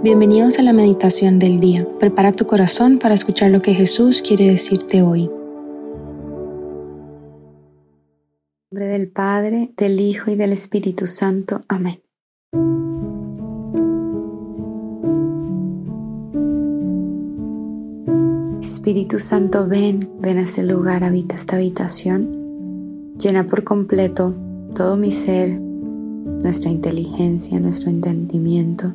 Bienvenidos a la meditación del día. Prepara tu corazón para escuchar lo que Jesús quiere decirte hoy. En nombre del Padre, del Hijo y del Espíritu Santo. Amén. Espíritu Santo, ven, ven a este lugar, habita esta habitación, llena por completo todo mi ser, nuestra inteligencia, nuestro entendimiento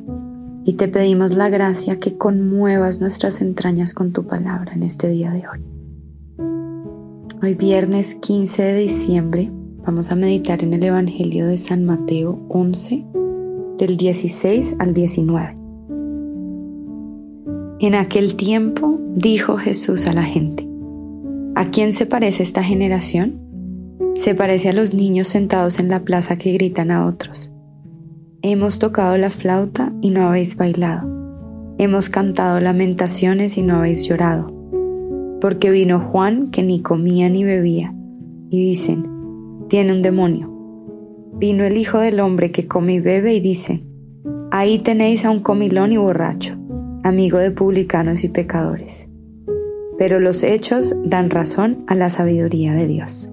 y te pedimos la gracia que conmuevas nuestras entrañas con tu palabra en este día de hoy. Hoy viernes 15 de diciembre vamos a meditar en el Evangelio de San Mateo 11 del 16 al 19. En aquel tiempo dijo Jesús a la gente, ¿a quién se parece esta generación? Se parece a los niños sentados en la plaza que gritan a otros. Hemos tocado la flauta y no habéis bailado. Hemos cantado lamentaciones y no habéis llorado. Porque vino Juan que ni comía ni bebía, y dicen, tiene un demonio. Vino el Hijo del Hombre que come y bebe y dicen, ahí tenéis a un comilón y borracho, amigo de publicanos y pecadores. Pero los hechos dan razón a la sabiduría de Dios.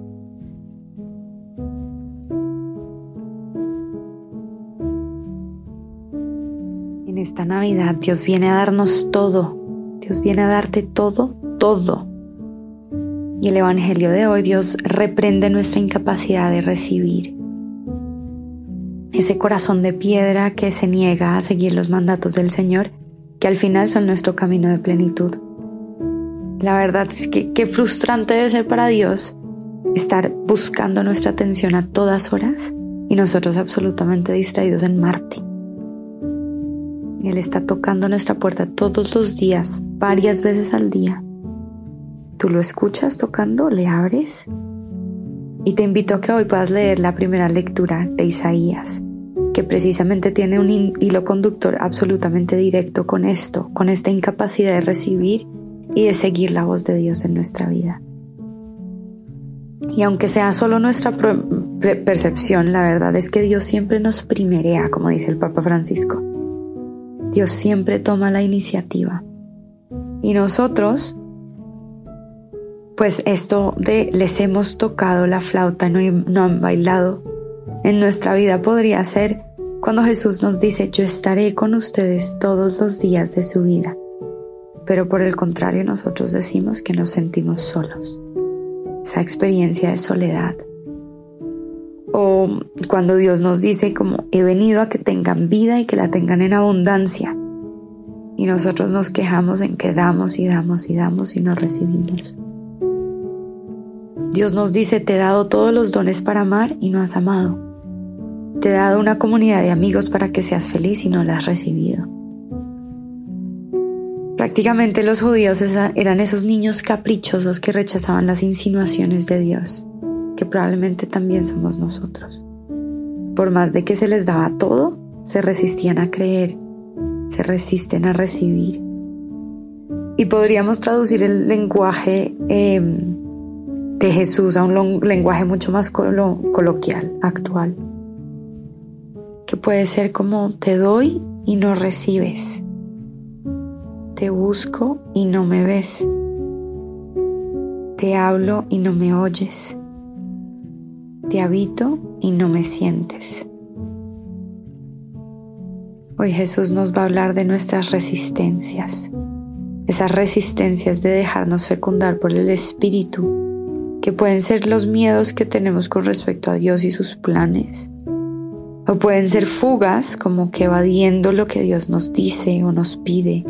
Navidad Dios viene a darnos todo. Dios viene a darte todo, todo. Y el Evangelio de hoy Dios reprende nuestra incapacidad de recibir. Ese corazón de piedra que se niega a seguir los mandatos del Señor, que al final son nuestro camino de plenitud. La verdad es que qué frustrante debe ser para Dios estar buscando nuestra atención a todas horas y nosotros absolutamente distraídos en Marte. Él está tocando nuestra puerta todos los días, varias veces al día. ¿Tú lo escuchas tocando? ¿Le abres? Y te invito a que hoy puedas leer la primera lectura de Isaías, que precisamente tiene un hilo conductor absolutamente directo con esto, con esta incapacidad de recibir y de seguir la voz de Dios en nuestra vida. Y aunque sea solo nuestra percepción, la verdad es que Dios siempre nos primerea, como dice el Papa Francisco. Dios siempre toma la iniciativa. Y nosotros, pues esto de les hemos tocado la flauta, no, no han bailado, en nuestra vida podría ser cuando Jesús nos dice, yo estaré con ustedes todos los días de su vida. Pero por el contrario nosotros decimos que nos sentimos solos. Esa experiencia de soledad, o cuando Dios nos dice como he venido a que tengan vida y que la tengan en abundancia. Y nosotros nos quejamos en que damos y damos y damos y no recibimos. Dios nos dice, te he dado todos los dones para amar y no has amado. Te he dado una comunidad de amigos para que seas feliz y no la has recibido. Prácticamente los judíos eran esos niños caprichosos que rechazaban las insinuaciones de Dios que probablemente también somos nosotros. Por más de que se les daba todo, se resistían a creer, se resisten a recibir. Y podríamos traducir el lenguaje em, de Jesús a un lenguaje mucho más coloquial, actual, que puede ser como te doy y no recibes, te busco y no me ves, te hablo y no me oyes te habito y no me sientes. Hoy Jesús nos va a hablar de nuestras resistencias, esas resistencias de dejarnos fecundar por el Espíritu, que pueden ser los miedos que tenemos con respecto a Dios y sus planes, o pueden ser fugas como que evadiendo lo que Dios nos dice o nos pide,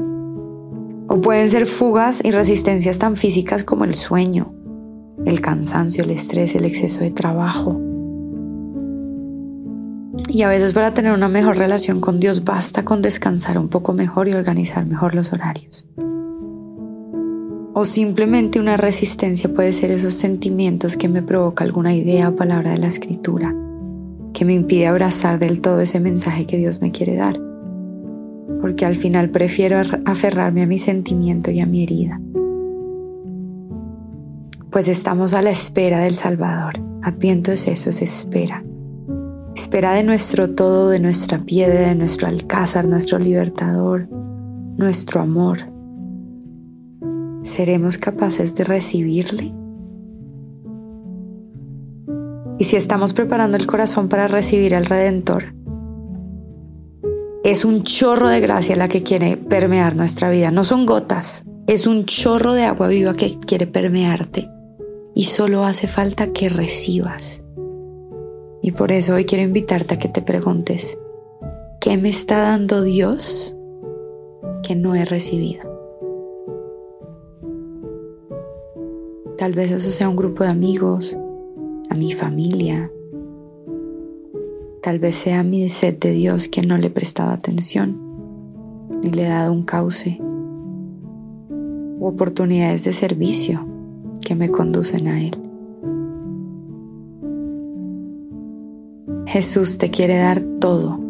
o pueden ser fugas y resistencias tan físicas como el sueño, el cansancio, el estrés, el exceso de trabajo. Y a veces para tener una mejor relación con Dios basta con descansar un poco mejor y organizar mejor los horarios. O simplemente una resistencia puede ser esos sentimientos que me provoca alguna idea o palabra de la escritura, que me impide abrazar del todo ese mensaje que Dios me quiere dar, porque al final prefiero aferrarme a mi sentimiento y a mi herida pues estamos a la espera del Salvador. Adviento es eso, es espera. Espera de nuestro todo, de nuestra piedra, de nuestro alcázar, nuestro libertador, nuestro amor. ¿Seremos capaces de recibirle? Y si estamos preparando el corazón para recibir al Redentor, es un chorro de gracia la que quiere permear nuestra vida. No son gotas, es un chorro de agua viva que quiere permearte. Y solo hace falta que recibas. Y por eso hoy quiero invitarte a que te preguntes, ¿qué me está dando Dios que no he recibido? Tal vez eso sea un grupo de amigos, a mi familia, Tal vez sea mi sed de Dios que no le he prestado atención, ni le he dado un cauce, u oportunidades de servicio que me conducen a Él. Jesús te quiere dar todo.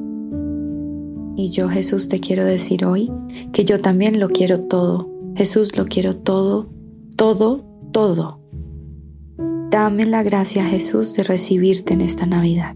Y yo Jesús te quiero decir hoy que yo también lo quiero todo. Jesús lo quiero todo, todo, todo. Dame la gracia Jesús de recibirte en esta Navidad.